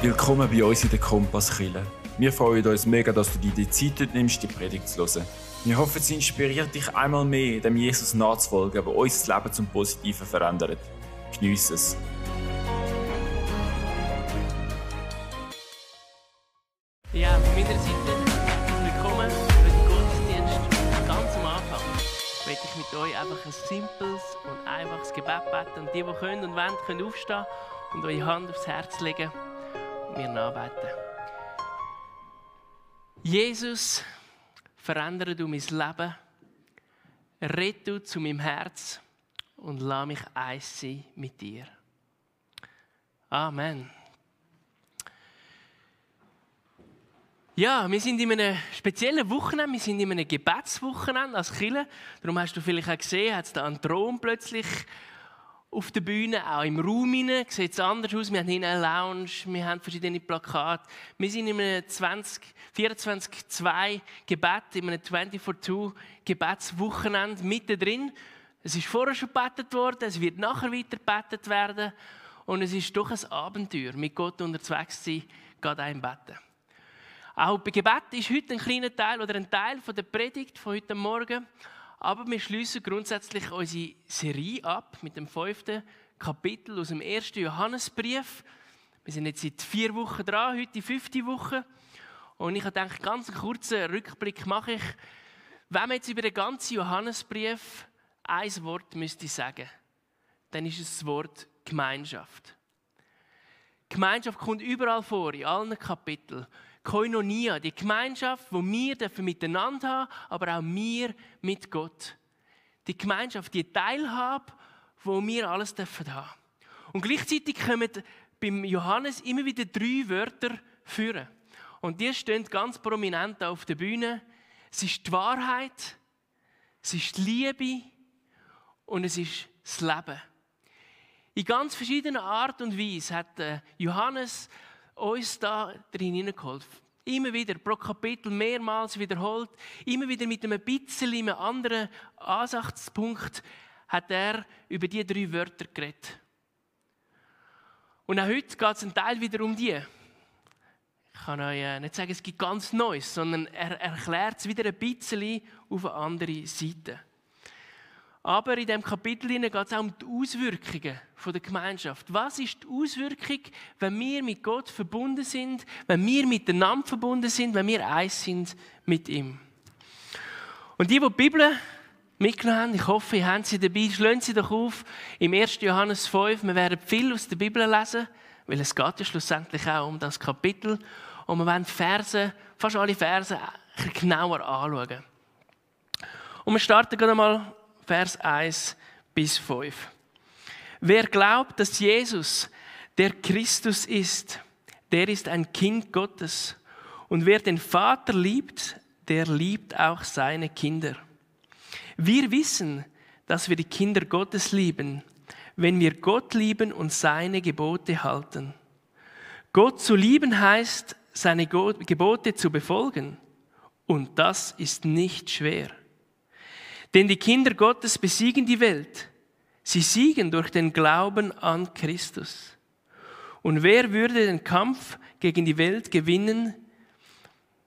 Willkommen bei uns in der Kompasskille. Wir freuen uns mega, dass du dir die Zeit nimmst, die Predigt zu hören. Wir hoffen, sie inspiriert dich einmal mehr, dem Jesus nachzufolgen, der unser Leben zum Positiven verändert. Geniess es. Ja, von meiner Seite willkommen für den Gottesdienst. Ganz am Anfang möchte ich mit euch einfach ein simples und einfaches Gebet beten. Und die, die können und wollen, können aufstehen und eure Hand aufs Herz legen mir nachbeten. Jesus, verändere du mein Leben, rette du zu meinem Herz und lass mich eins sein mit dir. Amen. Ja, wir sind in einem speziellen Wochenende, wir sind in einem Gebetswochenende als Kille. Darum hast du vielleicht auch gesehen, hat es da einen Thron plötzlich auf der Bühne, auch im Raum hinein, sieht es anders aus. Wir haben hinten eine Lounge, wir haben verschiedene Plakate. Wir sind in einem 24-2 Gebet, in einem 24-2 Gebetswochenende mittendrin. Es ist vorher schon gebetet worden, es wird nachher weiter gebetet werden. Und es ist doch ein Abenteuer, mit Gott unterwegs zu sein, gerade ein Betten. Auch bei Gebet ist heute ein kleiner Teil oder ein Teil von der Predigt von heute Morgen. Aber wir schließen grundsätzlich unsere Serie ab mit dem fünften Kapitel aus dem ersten Johannesbrief. Wir sind jetzt seit vier Wochen dran, heute die fünfte Woche. Und ich habe gedacht, ganz einen kurzen Rückblick mache ich. Wenn man jetzt über den ganzen Johannesbrief ein Wort müsste sagen, dann ist es das Wort Gemeinschaft. Gemeinschaft kommt überall vor, in allen Kapiteln. Koinonia, die Gemeinschaft, wo wir miteinander haben, aber auch wir mit Gott. Die Gemeinschaft, die Teilhabe, wo wir alles dürfen haben. Und gleichzeitig kommen beim Johannes immer wieder drei Wörter führen. Und die stehen ganz prominent auf der Bühne. Es ist die Wahrheit, es ist die Liebe und es ist das Leben. In ganz verschiedenen Art und Weise hat äh, Johannes uns da drin hineingeholfen. Immer wieder, pro Kapitel mehrmals wiederholt, immer wieder mit einem bisschen einem anderen Ansatzpunkt hat er über die drei Wörter geredet. Und auch heute geht es ein Teil wieder um die. Ich kann euch äh, nicht sagen, es gibt ganz Neues, sondern er erklärt es wieder ein bisschen auf eine andere Seite. Aber in dem Kapitel geht es auch um die Auswirkungen der Gemeinschaft. Was ist die Auswirkung, wenn wir mit Gott verbunden sind, wenn wir miteinander verbunden sind, wenn wir eins sind mit ihm? Und die, die die Bibel mitgenommen haben, ich hoffe, ihr habt sie dabei, schlagen sie doch auf im 1. Johannes 5. Wir werden viel aus der Bibel lesen, weil es geht ja schlussendlich auch um das Kapitel. Und wir werden Verse, fast alle Verse genauer anschauen. Und wir starten gerade mal Vers 1 bis 5. Wer glaubt, dass Jesus der Christus ist, der ist ein Kind Gottes. Und wer den Vater liebt, der liebt auch seine Kinder. Wir wissen, dass wir die Kinder Gottes lieben, wenn wir Gott lieben und seine Gebote halten. Gott zu lieben heißt, seine Gebote zu befolgen. Und das ist nicht schwer. Denn die Kinder Gottes besiegen die Welt. Sie siegen durch den Glauben an Christus. Und wer würde den Kampf gegen die Welt gewinnen,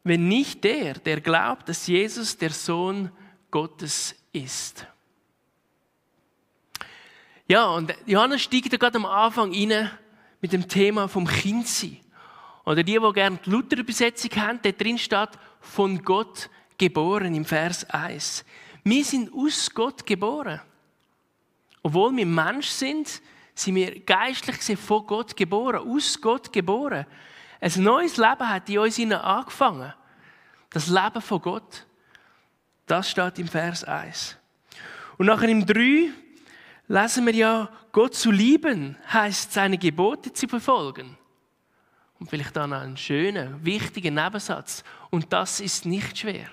wenn nicht der, der glaubt, dass Jesus der Sohn Gottes ist? Ja, und Johannes steigt da gerade am Anfang rein mit dem Thema vom Kindsein. Oder die, die gerne die Luther-Übersetzung haben, da drin steht, von Gott geboren im Vers 1. Wir sind aus Gott geboren. Obwohl wir Mensch sind, sind wir geistlich gesehen von Gott geboren, aus Gott geboren. Ein neues Leben hat in uns angefangen. Das Leben von Gott. Das steht im Vers 1. Und nachher im 3 lesen wir ja, Gott zu lieben heißt seine Gebote zu verfolgen. Und vielleicht dann einen schönen, wichtigen Nebensatz. Und das ist nicht schwer.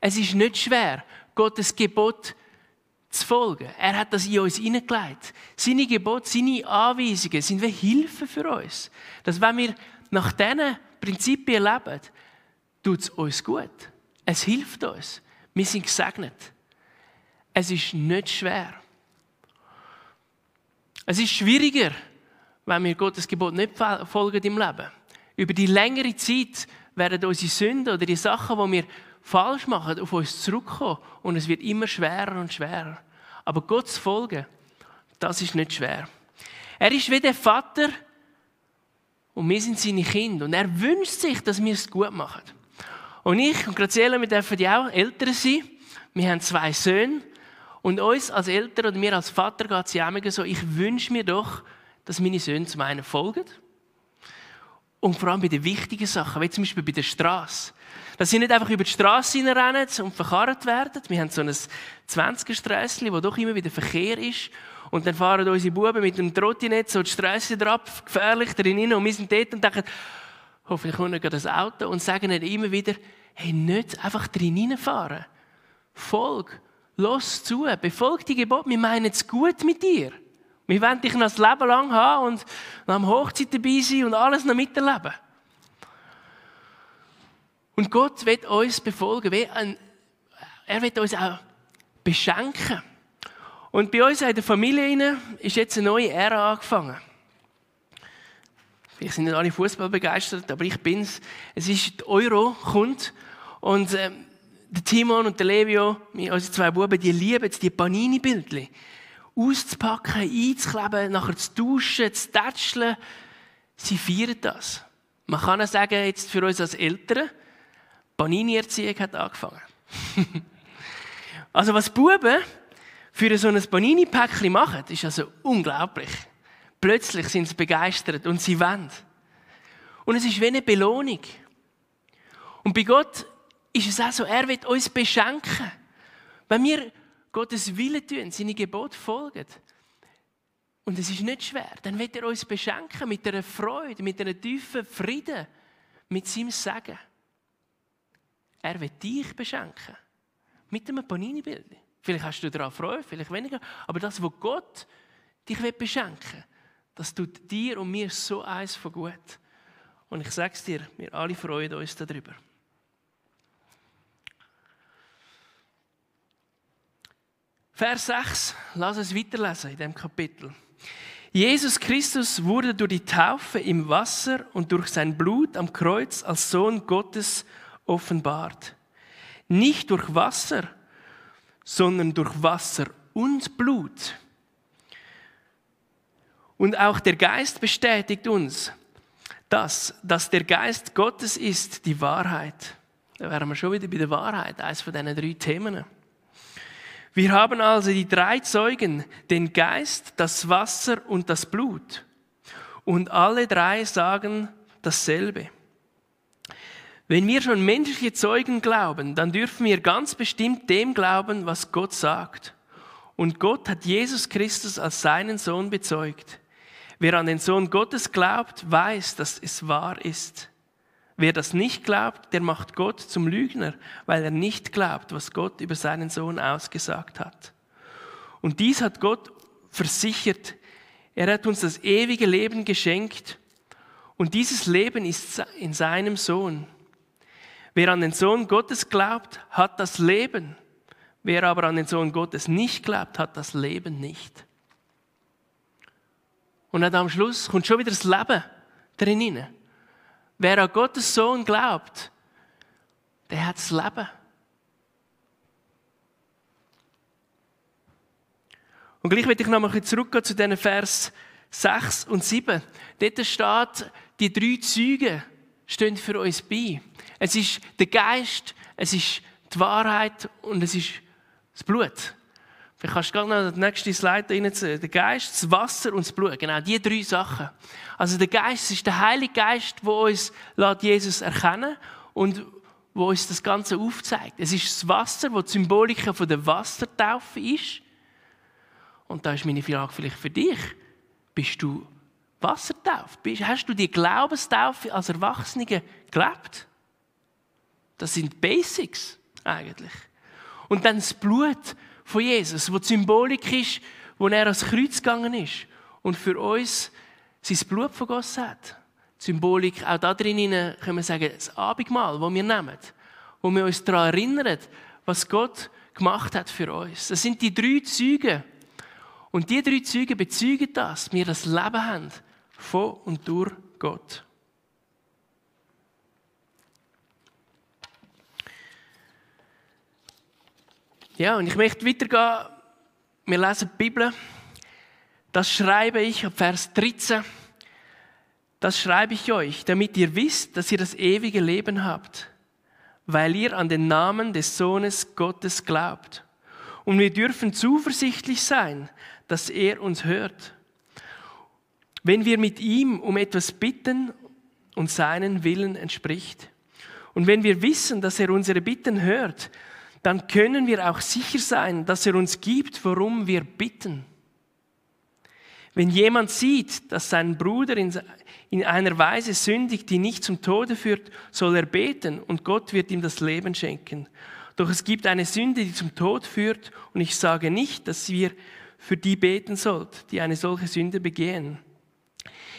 Es ist nicht schwer, Gottes Gebot zu folgen. Er hat das in uns hineingelegt. Seine Gebote, seine Anweisungen sind wie Hilfe für uns. Dass wenn wir nach diesen Prinzipien leben, tut es uns gut. Es hilft uns. Wir sind gesegnet. Es ist nicht schwer. Es ist schwieriger, wenn wir Gottes Gebot nicht folgen im Leben. Über die längere Zeit werden unsere Sünden oder die Sachen, die wir falsch machen, auf uns zurückkommen und es wird immer schwerer und schwerer. Aber Gott zu folgen, das ist nicht schwer. Er ist wie der Vater und wir sind seine Kinder und er wünscht sich, dass wir es gut machen. Und ich und Graziella, wir dürfen ja auch Eltern sein. Wir haben zwei Söhne und uns als Eltern oder mir als Vater geht es ja immer so, ich wünsche mir doch, dass meine Söhne zum einen folgen und vor allem bei den wichtigen Sachen, wie zum Beispiel bei der Straße. Dass sie nicht einfach über die Straße rennen und verkarrt werden. Wir haben so ein 20er-Strässchen, wo doch immer wieder Verkehr ist. Und dann fahren unsere Buben mit dem Trottinett so die Straße drauf, gefährlich drin und wir sind dort und denken, hoffentlich kommt nicht das Auto und sagen ihnen immer wieder, hey, nicht einfach drin fahren. Folg, los zu, befolg die Gebote, wir meinen es gut mit dir. Wir wollen dich noch das Leben lang haben und am Hochzeit dabei sein und alles noch miterleben. Und Gott wird uns befolgen. Er wird uns auch beschenken. Und bei uns in der Familie ist jetzt eine neue Ära angefangen. Vielleicht sind nicht alle Fußball begeistert, aber ich bin's. Es ist die Euro kommt und äh, der Timon und der Levio, unsere zwei Buben, die lieben die Panini-Bildchen auszupacken, einzukleben, nachher zu duschen, zu tätscheln. Sie feiern das. Man kann auch sagen, jetzt für uns als Eltern, Panini-Erziehung hat angefangen. also was Buben für so ein Panini-Päckchen machen, ist also unglaublich. Plötzlich sind sie begeistert und sie wollen. Und es ist wie eine Belohnung. Und bei Gott ist es auch so, er wird uns beschenken. Wenn wir Gottes Wille tun, seine Gebote folgen, und es ist nicht schwer, dann wird er uns beschenken mit einer Freude, mit einem tiefen Frieden, mit seinem Segen. Er wird dich beschenken. Mit einem Panini-Bild. Vielleicht hast du daran Freude, vielleicht weniger. Aber das, was Gott dich wird beschenken das tut dir und mir so eins von gut. Und ich sage es dir, wir alle freuen uns darüber. Vers 6, lass es weiterlesen in dem Kapitel. Jesus Christus wurde durch die Taufe im Wasser und durch sein Blut am Kreuz als Sohn Gottes offenbart. Nicht durch Wasser, sondern durch Wasser und Blut. Und auch der Geist bestätigt uns, dass, dass der Geist Gottes ist, die Wahrheit. Da wären wir schon wieder bei der Wahrheit, eines von diesen drei Themen. Wir haben also die drei Zeugen, den Geist, das Wasser und das Blut. Und alle drei sagen dasselbe. Wenn wir schon menschliche Zeugen glauben, dann dürfen wir ganz bestimmt dem glauben, was Gott sagt. Und Gott hat Jesus Christus als seinen Sohn bezeugt. Wer an den Sohn Gottes glaubt, weiß, dass es wahr ist. Wer das nicht glaubt, der macht Gott zum Lügner, weil er nicht glaubt, was Gott über seinen Sohn ausgesagt hat. Und dies hat Gott versichert. Er hat uns das ewige Leben geschenkt. Und dieses Leben ist in seinem Sohn. Wer an den Sohn Gottes glaubt, hat das Leben. Wer aber an den Sohn Gottes nicht glaubt, hat das Leben nicht. Und dann am Schluss kommt schon wieder das Leben drin hinein. Wer an Gottes Sohn glaubt, der hat das Leben. Und gleich will ich noch mal zurückgehen zu diesen Vers 6 und 7. Dort steht, die drei Züge stehen für uns bei. Es ist der Geist, es ist die Wahrheit und es ist das Blut. Vielleicht kannst du gerne noch den nächsten Slide reinziehen. Der Geist, das Wasser und das Blut. Genau, die drei Sachen. Also der Geist ist der Heilige Geist, der uns Jesus erkennen und wo uns das Ganze aufzeigt. Es ist das Wasser, das die Symbolik der Wassertaufe ist. Und da ist meine Frage vielleicht für dich. Bist du wassertauft? Hast du die Glaubenstaufe als Erwachsene gelebt? Das sind Basics eigentlich. Und dann das Blut, von Jesus, wo die Symbolik ist, wo er ans Kreuz gegangen ist und für uns sein Blut vergossen hat. Symbolik, auch da drin können wir sagen, das Abendmahl, das wir nehmen, wo wir uns daran erinnern, was Gott gemacht hat für uns. Das sind die drei Züge. Und die drei Züge bezeugen das, dass wir das Leben haben, von und durch Gott. Ja, und ich möchte weitergehen. Wir lesen die Bibel. Das schreibe ich, Vers 13. Das schreibe ich euch, damit ihr wisst, dass ihr das ewige Leben habt, weil ihr an den Namen des Sohnes Gottes glaubt. Und wir dürfen zuversichtlich sein, dass er uns hört. Wenn wir mit ihm um etwas bitten und seinen Willen entspricht. Und wenn wir wissen, dass er unsere Bitten hört, dann können wir auch sicher sein, dass er uns gibt, worum wir bitten. Wenn jemand sieht, dass sein Bruder in, einer Weise sündigt, die nicht zum Tode führt, soll er beten und Gott wird ihm das Leben schenken. Doch es gibt eine Sünde, die zum Tod führt und ich sage nicht, dass ihr für die beten sollt, die eine solche Sünde begehen.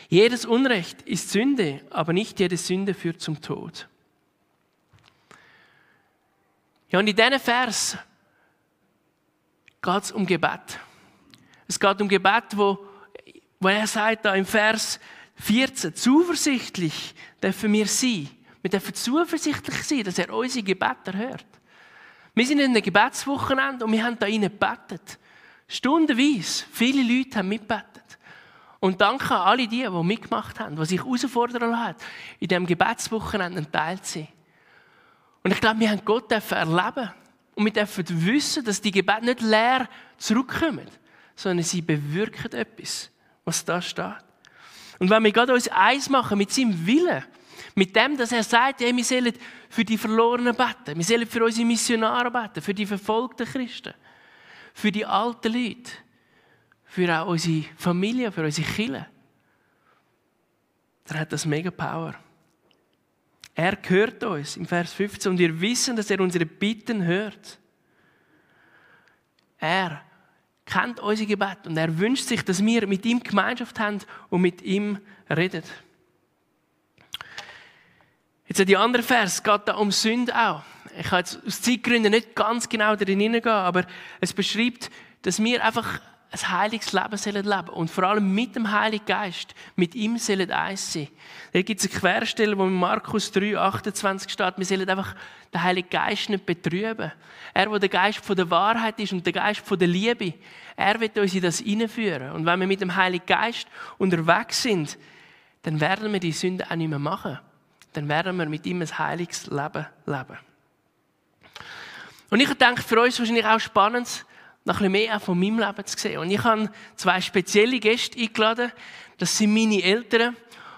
Jedes Unrecht ist Sünde, aber nicht jede Sünde führt zum Tod. Ja, und in diesem Vers geht es um Gebet. Es geht um Gebet, wo, wo er sagt da im Vers 14, zuversichtlich dürfen wir sein. Wir dürfen zuversichtlich sein, dass er unsere Gebete hört. Wir sind in einem Gebetswochenende und wir haben da rein gebetet. Stundenweise. Viele Leute haben mitgebetet. Und danke an alle die, die mitgemacht haben, die sich herausfordern lassen, in diesem Gebetswochenende ein Teil zu sein. Und ich glaube, wir haben Gott erleben und wir dürfen wissen, dass die Gebete nicht leer zurückkommen, sondern sie bewirken etwas, was da steht. Und wenn wir gerade uns eins machen mit seinem Willen, mit dem, dass er sagt, hey, wir sollen für die Verlorenen beten, wir sollen für unsere Missionare beten, für die verfolgten Christen, für die alten Leute, für auch unsere Familie, für unsere Kinder, dann hat das mega Power. Er hört uns im Vers 15 und wir wissen, dass er unsere Bitten hört. Er kennt unser Gebet und er wünscht sich, dass wir mit ihm Gemeinschaft haben und mit ihm reden. Jetzt die andere Vers geht da um Sünde auch. Ich kann jetzt aus Zeitgründen nicht ganz genau darin hineingehen, aber es beschreibt, dass wir einfach ein heiliges Leben sollen leben und vor allem mit dem Heiligen Geist, mit ihm sollen eins sein. Da gibt es eine Querstelle, wo in Markus 3, 28 steht, wir sollen einfach den Heiligen Geist nicht betrüben. Er, der der Geist von der Wahrheit ist und der Geist von der Liebe, er wird uns in das hineinführen. Und wenn wir mit dem Heiligen Geist unterwegs sind, dann werden wir die Sünde auch nicht mehr machen. Dann werden wir mit ihm ein heiliges Leben leben. Und ich denke, für uns wahrscheinlich auch spannend, noch ein bisschen mehr von meinem Leben zu sehen. Und ich habe zwei spezielle Gäste eingeladen. Das sind meine Eltern.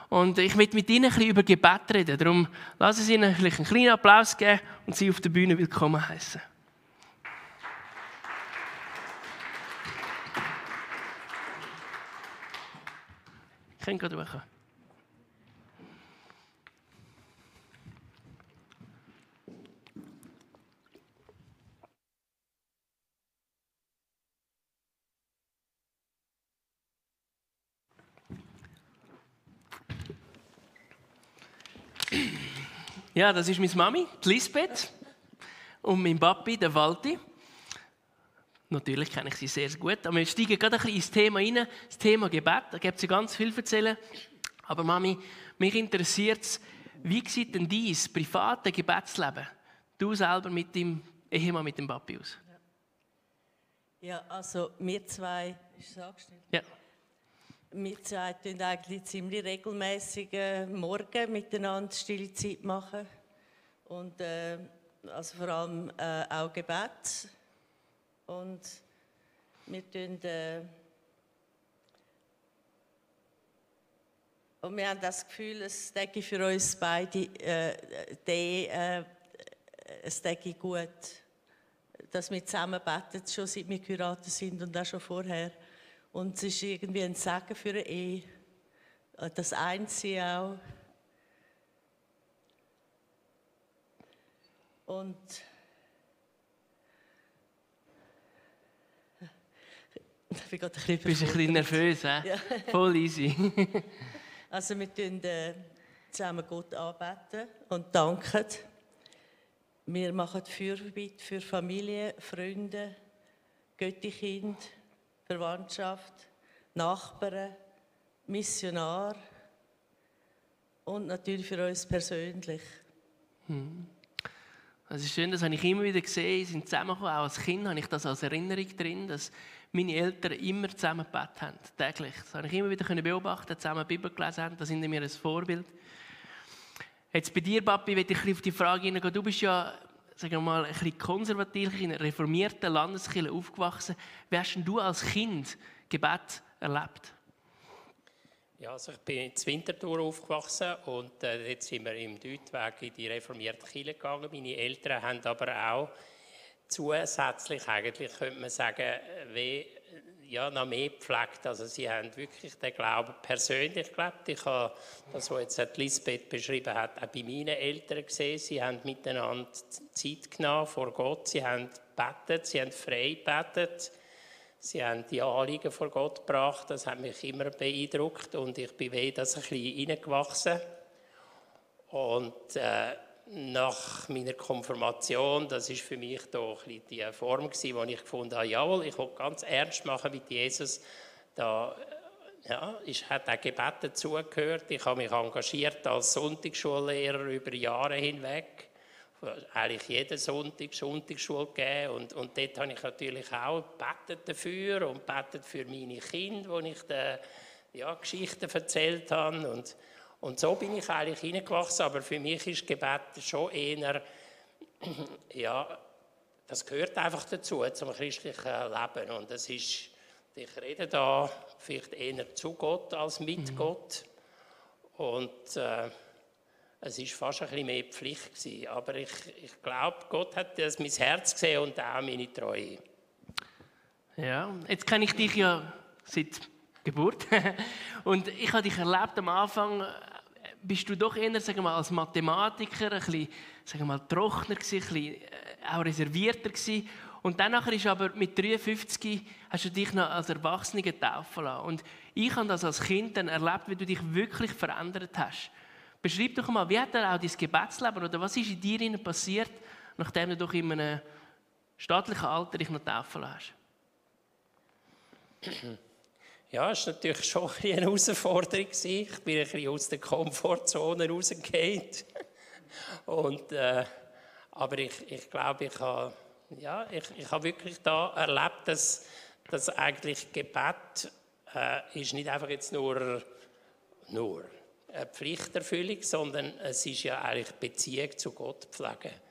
Und ich möchte mit ihnen ein bisschen über Gebet reden. Darum lassen Sie ihnen einen kleinen Applaus geben und sie auf der Bühne willkommen heißen. Ich kann gerade machen. Ja, das ist meine Mami, die Lisbeth, und mein Papi, der Walti. Natürlich kenne ich sie sehr gut, aber wir steigen gerade ein bisschen ins Thema rein, das Thema Gebet. Da gibt es ja ganz viel zu erzählen. Aber Mami, mich interessiert es, wie sieht denn dein private Gebetsleben, du selber mit dem Ehemann, mit dem Papi aus? Ja, also wir zwei, ist es angestellt? Ja. Wir zwei tun eigentlich ziemlich regelmäßig morgen miteinander stille Zeit machen. Und äh, also vor allem äh, auch Gebet. Und wir tun äh, und wir haben das Gefühl, es denke für uns beide, äh, die, äh, es denke gut, dass wir zusammen beten, schon seit wir geheiratet sind und auch schon vorher. Und es ist irgendwie ein Segen für eine Ehe. Das Einzige auch. Und ich bin gerade ein bisschen, Bist ein bisschen nervös, he? Ja. Voll easy. also wir tun äh, zusammen Gott anbeten und danken. Wir machen Fürbitte für Familie, Freunde, Göttikind. Verwandtschaft, Nachbarn Missionar und natürlich für uns persönlich. Es ist schön, das habe ich immer wieder gesehen, sind zusammengekommen. Auch als Kind habe ich das als Erinnerung drin, dass meine Eltern immer zusammen gebetet haben, täglich. Das habe ich immer wieder beobachten, zusammen Bibel gelesen haben. Da sind mir ein Vorbild. Jetzt bei dir, Papi, will ich auf die Frage hineingehen. Du bist ja, sagen wir mal, ein bisschen konservativ in einer reformierten Landeskirche aufgewachsen. Wie hast denn du als Kind Gebet erlebt? Ja, also ich bin in Winterthur aufgewachsen und äh, jetzt sind wir im Deutweg in die reformierte Kirche gegangen. Meine Eltern haben aber auch zusätzlich, eigentlich könnte man sagen, wie, ja, noch mehr gepflegt. Also sie haben wirklich den Glauben persönlich gelebt. Ich habe das, was jetzt Lisbeth beschrieben hat, auch bei meinen Eltern gesehen. Sie haben miteinander Zeit genommen vor Gott. Sie haben gebetet, sie haben frei gebetet Sie haben die Anliegen vor Gott gebracht, das hat mich immer beeindruckt und ich bin weh das ein bisschen reingewachsen. Und äh, nach meiner Konfirmation, das ist für mich da die Form gewesen, wo ich gefunden habe, jawohl, ich will ganz ernst machen mit Jesus. Da äh, ja, ich hat auch Gebet dazugehört. Ich habe mich engagiert als Sonntagsschullehrer über Jahre hinweg eigentlich jeden Sonntag Sonntagsschule gegeben und, und dort habe ich natürlich auch gebetet dafür und betet für meine Kinder, wo ich den, ja, Geschichten erzählt habe und, und so bin ich eigentlich hineingewachsen, aber für mich ist Gebet schon eher, ja, das gehört einfach dazu, zum christlichen Leben und das ist, ich rede da vielleicht eher zu Gott als mit mhm. Gott und äh, es war fast ein bisschen mehr Pflicht gewesen. Aber ich, ich glaube, Gott hat das mein Herz gesehen und auch meine Treue. Ja, jetzt kenne ich dich ja seit Geburt. und ich habe dich erlebt am Anfang, bist du doch eher sagen mal, als Mathematiker ein bisschen sagen mal, trockener gewesen, ein bisschen äh, auch reservierter gewesen. Und dann ist aber mit 53 hast du dich noch als Erwachsene taufen lassen. Und ich habe das als Kind dann erlebt, wie du dich wirklich verändert hast. Beschreib doch mal, wie hat er auch dein Gebetsleben oder was ist in dir passiert, nachdem du doch in einem staatlichen Alter dich noch taufen hast? Ja, es war natürlich schon eine Herausforderung. Ich bin ein bisschen aus der Komfortzone rausgegangen. Und, äh, aber ich, ich glaube, ich habe, ja, ich, ich habe wirklich da erlebt, dass, dass eigentlich Gebet äh, ist nicht einfach jetzt nur, nur eine Pflichterfüllung, sondern es ist ja eigentlich Beziehung zu Gott pflegen.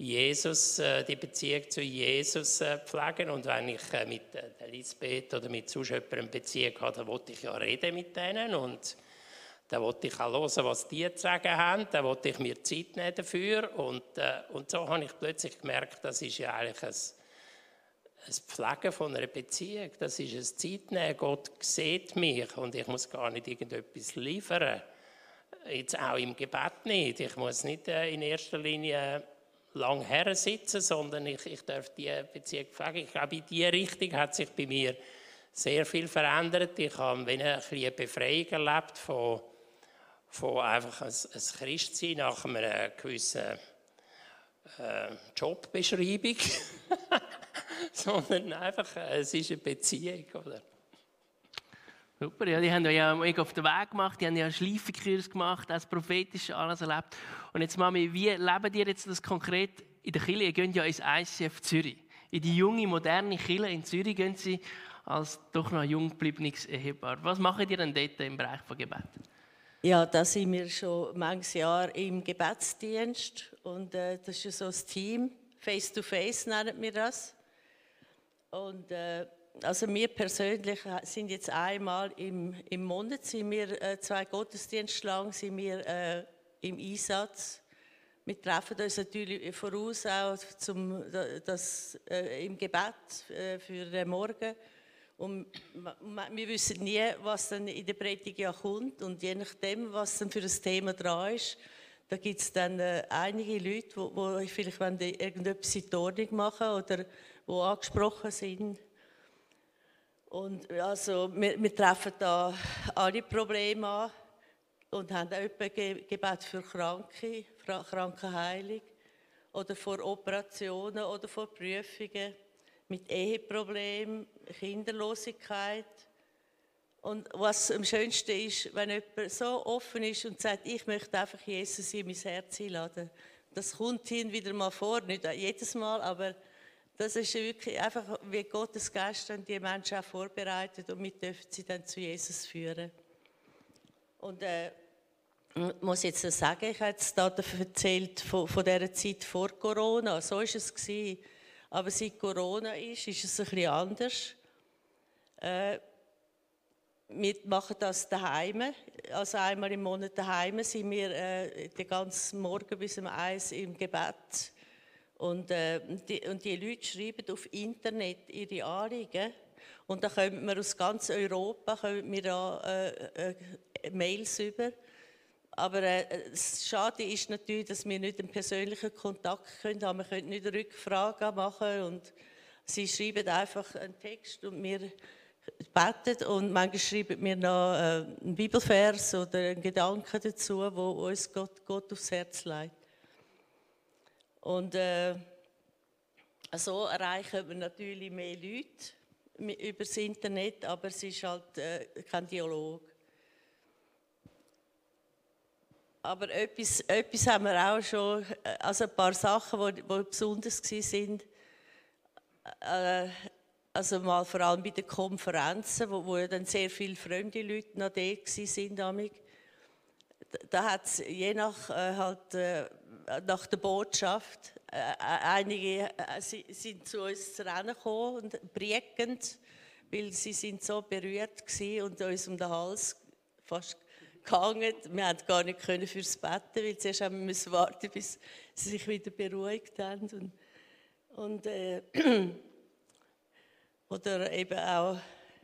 Jesus, äh, die Beziehung zu Jesus äh, pflegen. Und wenn ich äh, mit Elisabeth oder mit sonst jemandem Beziehung habe, dann wollte ich ja reden mit denen und dann wollte ich auch hören, was die zu sagen haben. Dann wollte ich mir Zeit nehmen dafür. Und, und so habe ich plötzlich gemerkt, das ist ja eigentlich ein, ein Pflegen von einer Beziehung. Das ist ein Zeitnehmen. Gott sieht mich und ich muss gar nicht irgendetwas liefern jetzt auch im Gebet nicht. Ich muss nicht in erster Linie lang her sitzen, sondern ich, ich darf die Beziehung pflegen. Ich glaube, in diese Richtung hat sich bei mir sehr viel verändert. Ich habe ein eine Befreiung erlebt von, von einfach ein, ein Christsein nach einer gewissen äh, Jobbeschreibung, sondern einfach, äh, es ist eine Beziehung. Oder? Super, ja, die haben ja auf den Weg gemacht, die haben ja einen Schleifekurs gemacht, das prophetisch alles erlebt. Und jetzt, Mami, wie leben ihr jetzt das konkret in der Kirche? Ihr geht ja ins ICF Zürich. In die junge, moderne Kirche in Zürich gehen sie als doch noch jung gebliebenes Ehepaar. Was macht ihr denn dort im Bereich von Gebet? Ja, da sind wir schon manches Jahr im Gebetsdienst und äh, das ist ja so ein Team, Face to Face nennen wir das. Und äh, also wir persönlich sind jetzt einmal im, im Monat, sind wir äh, zwei Gottesdienste lang sind wir äh, im Einsatz. Wir treffen uns natürlich voraus auch zum, das, äh, im Gebet äh, für den Morgen. Und wir wissen nie, was dann in der Predigt ja kommt. Und je nachdem, was dann für ein Thema dran ist, da gibt es dann äh, einige Leute, die vielleicht irgendetwas in die Ordnung machen oder die angesprochen sind. Und also, wir, wir treffen da alle Probleme an und haben auch Gebet für Kranke, Krankenheilung oder vor Operationen oder vor Prüfungen mit Eheproblemen, Kinderlosigkeit Und was am schönsten ist, wenn jemand so offen ist und sagt, ich möchte einfach Jesus in mein Herz einladen. Das kommt hin wieder mal vor, nicht jedes Mal, aber das ist wirklich einfach, wie Gottes Geist dann die Menschen auch vorbereitet und wir dürfen sie dann zu Jesus führen. Und äh, ich muss jetzt sagen, ich habe jetzt da erzählt von, von dieser Zeit vor Corona, so war es gewesen. Aber seit Corona ist, ist es ein bisschen anders. Äh, wir machen das daheim. Also einmal im Monat daheim sind wir äh, den ganzen Morgen bis um eins im Gebet. Und, äh, die, und die Leute schreiben auf Internet ihre Anliegen. Und da kommen wir aus ganz Europa kommen wir da, äh, äh, Mails über. Aber äh, das Schade ist natürlich, dass wir nicht einen persönlichen Kontakt können haben. Wir können nicht Rückfragen machen und sie schreiben einfach einen Text und wir beten und manchmal schreiben wir noch äh, einen Bibelvers oder einen Gedanken dazu, wo uns Gott, Gott aufs Herz legt. Und äh, so erreichen wir natürlich mehr Leute über das Internet, aber es ist halt äh, kein Dialog. Aber etwas, etwas haben wir auch schon, äh, also ein paar Sachen, die, die besonders waren. Äh, also mal vor allem bei den Konferenzen, wo, wo dann sehr viele fremde Leute noch da waren. Da hat es je nach, äh, halt, äh, nach der Botschaft, einige sind zu uns zu Rennen gekommen und briegend, weil sie sind so berührt und uns um den Hals fast gehangen. Wir konnten gar nicht können fürs Betten, weil zuerst haben wir warten, bis sie sich wieder beruhigt haben. Und, und äh, oder eben auch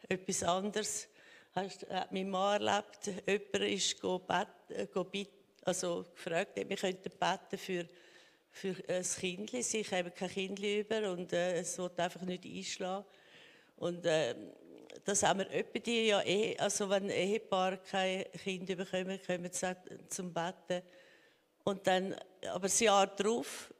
etwas anderes. Hast, hat mein Mann erlebt, jemand ist go bet, äh, go bit, also gefragt, wir könnten beten für, für ein Kind. Sie haben kein Kind über und äh, es wird einfach nicht einschlagen. Und äh, das haben wir etwa die ja eh, also wenn Ehepaar kein Kind bekommen, kommen sie zum Betten. Und dann, aber ein Jahr darauf,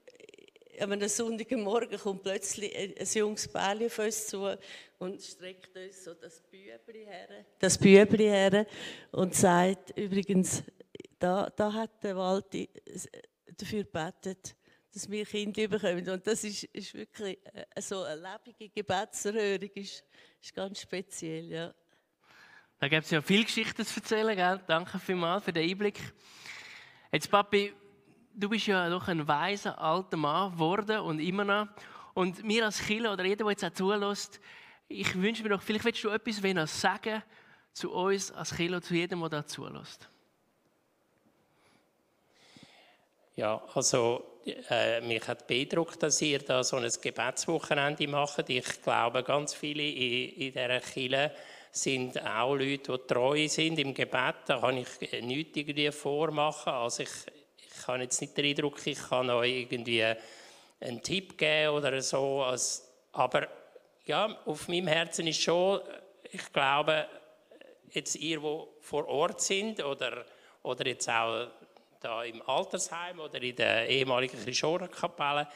an einem Sonntagmorgen kommt plötzlich ein, junges Pärchen auf uns zu und streckt uns so das Bübli her, das Bübli her und sagt, übrigens, da, da hat der Walti dafür gebetet, dass wir Kinder bekommen. Und das ist, ist wirklich äh, so eine lebende Gebetserhörung, ist, ist ganz speziell, ja. Da gibt es ja viele Geschichten zu erzählen, gell? Danke vielmals für den Einblick. Jetzt, Papi, du bist ja doch ein weiser alter Mann geworden und immer noch. Und mir als Killer oder jeder, der jetzt auch zulässt, ich wünsche mir doch, vielleicht willst du etwas sagen zu uns als Killer, zu jedem, der da zulässt. Ja, also äh, mich hat beeindruckt, dass ihr da so ein Gebetswochenende macht. Ich glaube, ganz viele in, in dieser Kirche sind auch Leute, die treu sind im Gebet. Da kann ich nichts irgendwie vormachen. Also ich, ich habe jetzt nicht den Eindruck, ich kann euch irgendwie einen Tipp geben oder so. Aber ja, auf meinem Herzen ist schon, ich glaube, jetzt ihr, die vor Ort sind oder, oder jetzt auch da im Altersheim oder in der ehemaligen Christorenkapelle,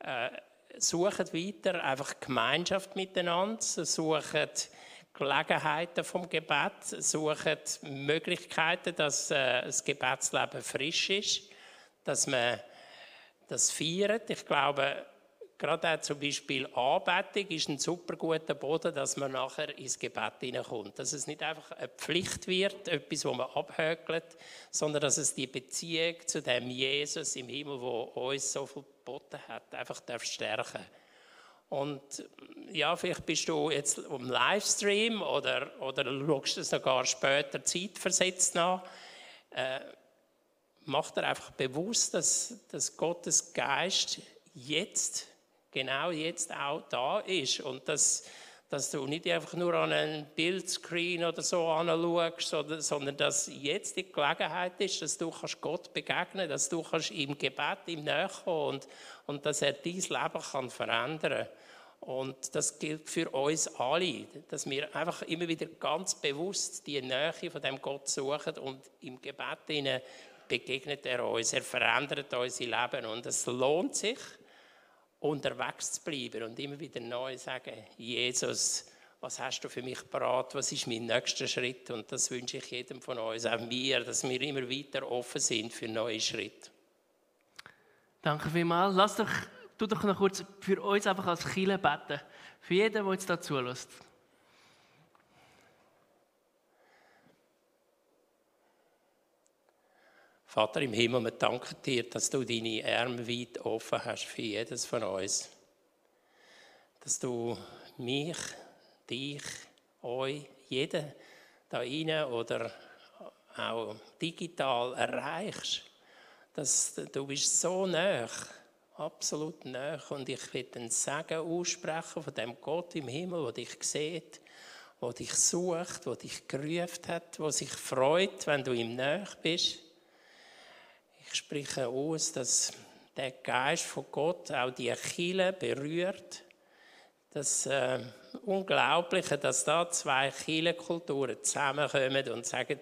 äh, suchen weiter einfach Gemeinschaft miteinander, suchen Gelegenheiten vom Gebet, suchen Möglichkeiten, dass äh, das Gebetsleben frisch ist, dass man das feiert. Ich glaube, Gerade auch zum Beispiel Anbetung ist ein super guter Boden, dass man nachher ins Gebet hineinkommt. Dass es nicht einfach eine Pflicht wird, etwas, wo man abhökelt, sondern dass es die Beziehung zu dem Jesus im Himmel, wo uns so viel geboten hat, einfach darf stärken. Und ja, vielleicht bist du jetzt im Livestream oder, oder schaust es sogar später zeitversetzt nach. Äh, mach dir einfach bewusst, dass, dass Gottes Geist jetzt genau jetzt auch da ist und dass, dass du nicht einfach nur an einen Bildscreen oder so anschaust, sondern, dass jetzt die Gelegenheit ist, dass du kannst Gott begegnen dass du kannst im Gebet ihm näher kommen und, und dass er dein Leben kann verändern kann. Und das gilt für uns alle, dass wir einfach immer wieder ganz bewusst die Nähe von dem Gott suchen und im Gebet begegnet er uns, er verändert unser Leben und es lohnt sich, unterwegs zu bleiben und immer wieder neu sagen, Jesus, was hast du für mich parat, was ist mein nächster Schritt? Und das wünsche ich jedem von uns, auch mir, dass wir immer weiter offen sind für neue Schritte. Danke vielmals. Lass doch, tu doch noch kurz für uns einfach als Chile beten. Für jeden, der jetzt da zulässt. Vater im Himmel, wir danken dir, dass du deine Arme weit offen hast für jedes von uns. Dass du mich, dich, euch, jeden da rein oder auch digital erreichst. Dass du bist so nah, absolut nah. Und ich will ein Segen aussprechen von dem Gott im Himmel, der dich sieht, der dich sucht, der dich gerufen hat, der sich freut, wenn du ihm nah bist. Ich spreche aus, dass der Geist von Gott auch die Achille berührt. Das äh, Unglaubliche, dass da zwei Kirchenkulturen zusammenkommen und sagen,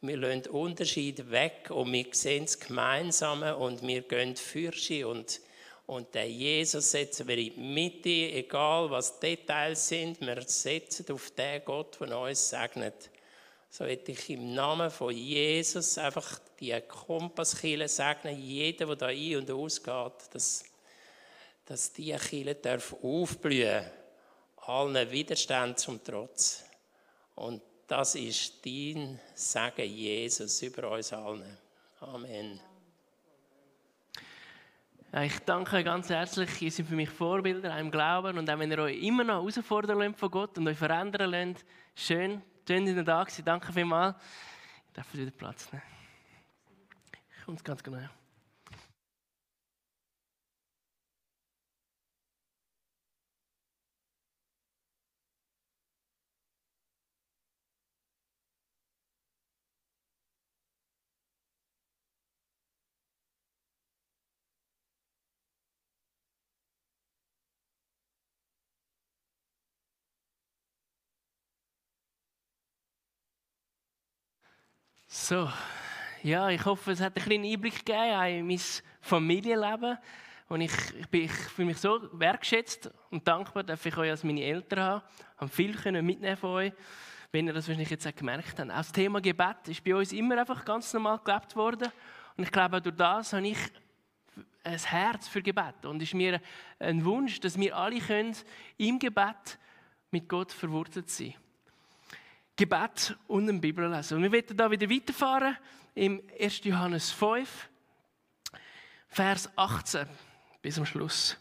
wir lassen Unterschied weg und wir sehen es gemeinsam und wir gehen für sie und, und den Jesus setzen wir in die Mitte, egal was Details sind, wir setzen auf den Gott, der uns segnet. So hätte ich im Namen von Jesus einfach die Kompasskille segnen, jeder, der da ein- und ausgeht, dass, dass die Kille darf aufblühen, allen Widerständen zum Trotz. Und das ist dein Segen, Jesus, über uns allen. Amen. Ich danke ganz herzlich. Ihr seid für mich Vorbilder im Glauben. Und auch wenn ihr euch immer noch herausfordern lasst von Gott und euch verändern lasst, schön, schön, dass ihr da seid. Danke vielmals. Ich darf wieder Platz nehmen. Ich komme ganz genau. So, ja, ich hoffe, es hat einen kleinen Einblick gegeben in mein Familienleben. Und ich, ich, bin, ich fühle mich so wertschätzt und dankbar, dass ich euch als meine Eltern habe. Ich habe viel können mitnehmen von euch, wenn ihr das wahrscheinlich jetzt auch gemerkt habt. Auch das Thema Gebet ist bei uns immer einfach ganz normal gelebt worden. Und ich glaube, durch das habe ich ein Herz für Gebet. Und es ist mir ein Wunsch, dass wir alle können im Gebet mit Gott verwurzelt sein können. Gebet und eine Bibel lesen. Und wir werden da wieder weiterfahren im 1. Johannes 5, Vers 18 bis zum Schluss.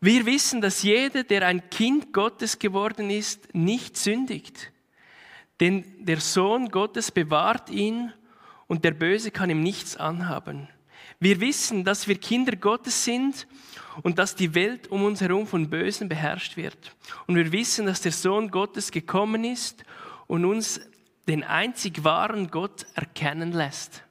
Wir wissen, dass jeder, der ein Kind Gottes geworden ist, nicht sündigt. Denn der Sohn Gottes bewahrt ihn und der Böse kann ihm nichts anhaben. Wir wissen, dass wir Kinder Gottes sind und dass die Welt um uns herum von Bösen beherrscht wird. Und wir wissen, dass der Sohn Gottes gekommen ist und uns den einzig wahren Gott erkennen lässt.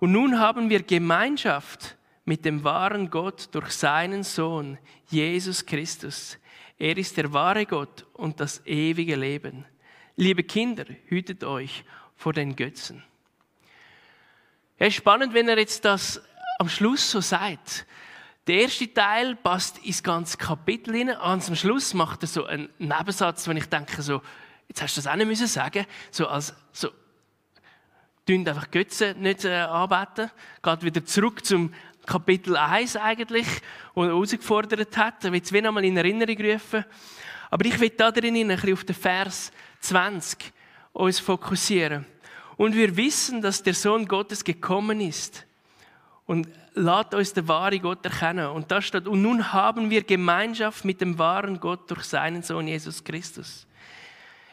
Und nun haben wir Gemeinschaft mit dem wahren Gott durch seinen Sohn, Jesus Christus. Er ist der wahre Gott und das ewige Leben. Liebe Kinder, hütet euch vor den Götzen. Ja, ist spannend, wenn er jetzt das am Schluss so sagt. Der erste Teil passt ins ganze Kapitel hinein. Am Schluss macht er so einen Nebensatz, wenn ich denke so, jetzt hast du das auch nicht müssen sagen, so als, so, tun einfach Götzen nicht äh, anbeten, geht wieder zurück zum Kapitel 1 eigentlich, wo er herausgefordert hat, er will es wieder einmal in Erinnerung rufen. Aber ich will da drin ein bisschen auf den Vers 20 uns fokussieren. Und wir wissen, dass der Sohn Gottes gekommen ist und lasst uns den wahren Gott erkennen. Und da steht, und nun haben wir Gemeinschaft mit dem wahren Gott durch seinen Sohn Jesus Christus.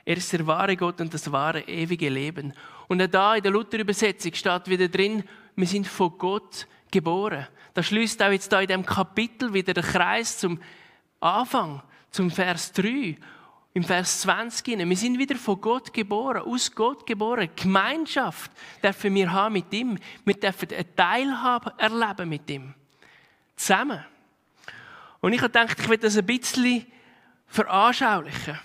Er ist der wahre Gott und das wahre ewige Leben. Und da in der Luther-Übersetzung steht wieder drin, wir sind von Gott geboren. Das schließt auch jetzt da in dem Kapitel wieder der Kreis zum Anfang, zum Vers 3. Im Vers 20, wir sind wieder von Gott geboren, aus Gott geboren. Gemeinschaft dürfen wir haben mit ihm. Wir dürfen eine Teilhabe erleben mit ihm. Zusammen. Und ich habe gedacht, ich will das ein bisschen veranschaulichen.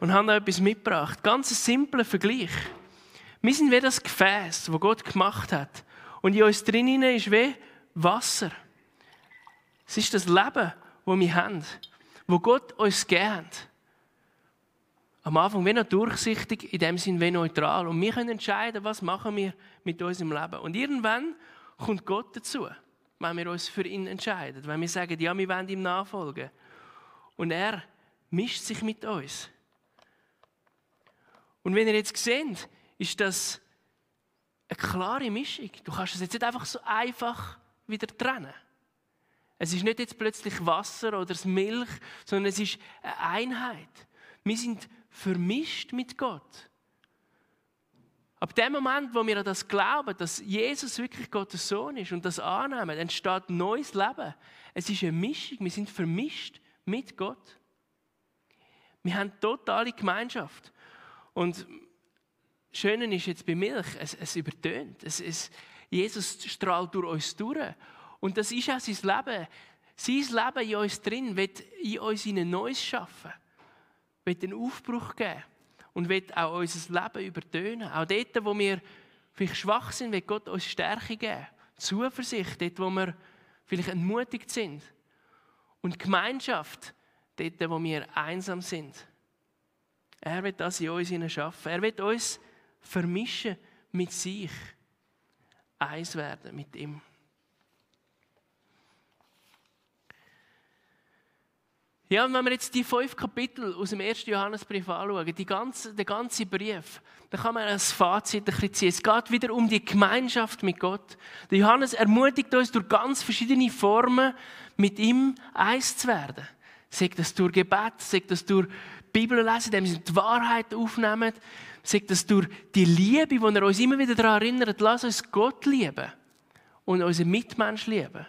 Und habe da etwas mitgebracht. Ganz ein simpler Vergleich. Wir sind wie das Gefäß, das Gott gemacht hat. Und in uns drinnen ist wie Wasser. Es ist das Leben, das wir haben, wo Gott uns gegeben hat. am Anfang wie noch durchsichtig, in dem Sinne wie neutral. Und wir können entscheiden, was machen wir mit unserem Leben. Und irgendwann kommt Gott dazu, wenn wir uns für ihn entscheiden. Wenn wir sagen, ja, wir wollen ihm nachfolgen. Und er mischt sich mit uns. Und wenn ihr jetzt seht, ist das eine klare Mischung. Du kannst es jetzt nicht einfach so einfach wieder trennen. Es ist nicht jetzt plötzlich Wasser oder Milch, sondern es ist eine Einheit. Wir sind vermischt mit Gott. Ab dem Moment, wo wir an das glauben, dass Jesus wirklich Gottes Sohn ist und das annehmen, entsteht neues Leben. Es ist eine Mischung. Wir sind vermischt mit Gott. Wir haben totale Gemeinschaft. Und Schöne ist jetzt bei Milch, es, es übertönt. Es, es, Jesus strahlt durch uns durch. Und das ist auch sein Leben. Sein Leben in uns drin wird in uns ein Neues schaffen. Wird einen Aufbruch geben. Und wird auch unser Leben übertönen. Auch dort, wo wir vielleicht schwach sind, wird Gott uns Stärke geben. Zuversicht, dort, wo wir vielleicht entmutigt sind. Und Gemeinschaft, dort, wo wir einsam sind. Er wird das in uns schaffen. Er wird uns vermischen mit sich. Eins werden mit ihm. Ja, und wenn wir jetzt die fünf Kapitel aus dem ersten Johannesbrief anschauen, die ganze, den ganzen Brief, dann kann man als Fazit ein bisschen ziehen. Es geht wieder um die Gemeinschaft mit Gott. Der Johannes ermutigt uns durch ganz verschiedene Formen, mit ihm eins zu werden. Sagt das durch Gebet, sagt das durch Bibel lesen, indem sie die Wahrheit aufnehmen. Sagt das durch die Liebe, die er uns immer wieder daran erinnert, lass uns Gott lieben und unseren Mitmensch lieben.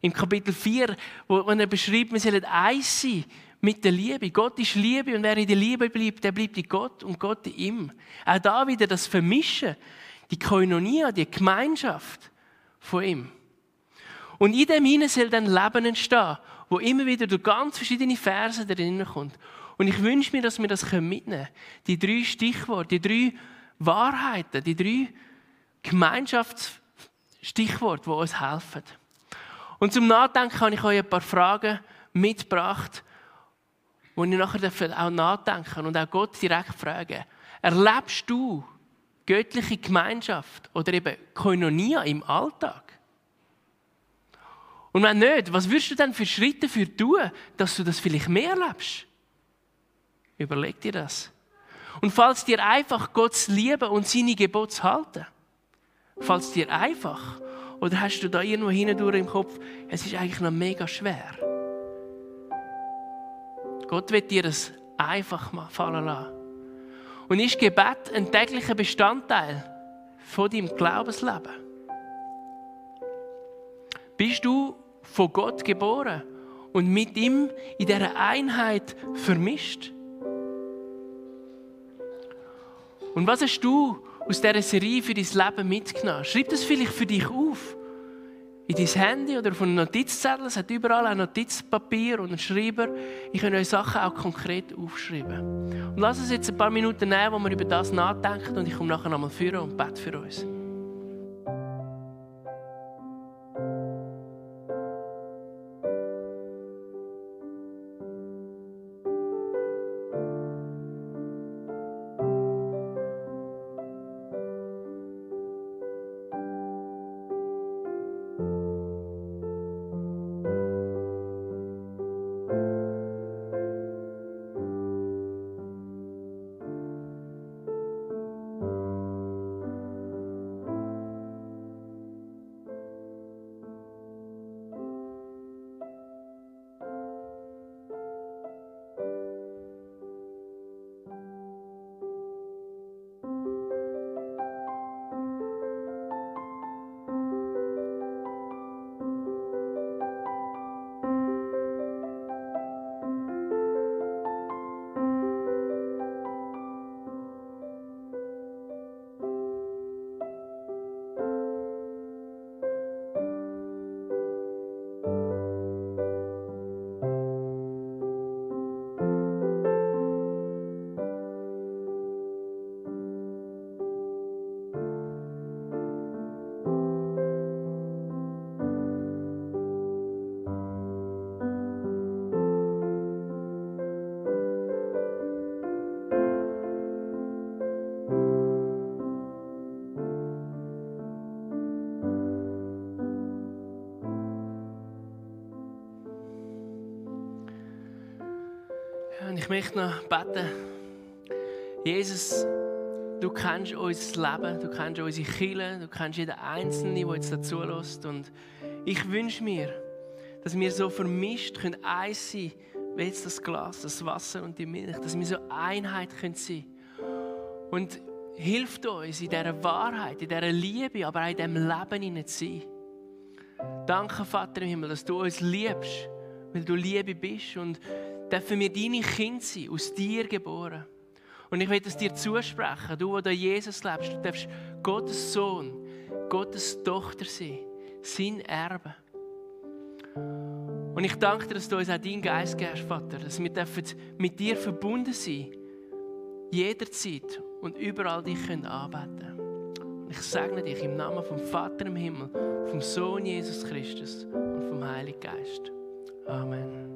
Im Kapitel 4, wo, er beschreibt, wir sollen eins sein mit der Liebe. Gott ist Liebe und wer in der Liebe bleibt, der bleibt in Gott und Gott in ihm. Auch da wieder das Vermischen, die Koinonia, die Gemeinschaft von ihm. Und in dem hinein soll dann Leben entstehen, wo immer wieder durch ganz verschiedene Verse drin kommt. Und ich wünsche mir, dass wir das mitnehmen können. Die drei Stichworte, die drei Wahrheiten, die drei Gemeinschaftsstichworte, die uns helfen. Und zum Nachdenken habe ich euch ein paar Fragen mitgebracht, wo ich nachher auch nachdenken und auch Gott direkt fragen. Erlebst du göttliche Gemeinschaft oder eben Koinonia im Alltag? Und wenn nicht, was würdest du denn für Schritte für tun, dass du das vielleicht mehr erlebst? Überleg dir das. Und falls dir einfach Gottes Liebe und seine Gebote halten, falls dir einfach, oder hast du da irgendwo hindurch im Kopf, es ist eigentlich noch mega schwer. Gott wird dir das einfach mal fallen lassen. Und ist Gebet ein täglicher Bestandteil von deinem Glaubensleben? Bist du von Gott geboren und mit ihm in dieser Einheit vermischt? Und was hast du aus dieser Serie für dein Leben mitgenommen? Schreib das vielleicht für dich auf. In dein Handy oder auf einen Notizzettel. Es hat überall ein Notizpapier und einen Schreiber. Ich kann euch Sachen auch konkret aufschreiben. Und lass uns jetzt ein paar Minuten nehmen, wo wir über das nachdenken. Und ich komme nachher nochmal führen und bete für uns. Ich möchte noch beten. Jesus, du kennst unser Leben, du kennst unsere Kirche, du kennst jeden Einzelnen, der jetzt dazu lässt. Und ich wünsche mir, dass wir so vermischt können eins sein wie jetzt das Glas, das Wasser und die Milch, dass wir so Einheit können sein Und hilft uns in dieser Wahrheit, in dieser Liebe, aber auch in diesem Leben zu sein. Danke, Vater im Himmel, dass du uns liebst, weil du Liebe bist und dürfen wir deine Kinder sein, aus dir geboren. Und ich will es dir zusprechen, du, der Jesus lebst, du darfst Gottes Sohn, Gottes Tochter sein, sein Erbe. Und ich danke dir, dass du uns auch deinen Geist gibst, Vater, dass wir mit dir verbunden sein jederzeit und überall dich anbeten können. Und ich segne dich im Namen vom Vater im Himmel, vom Sohn Jesus Christus und vom Heiligen Geist. Amen.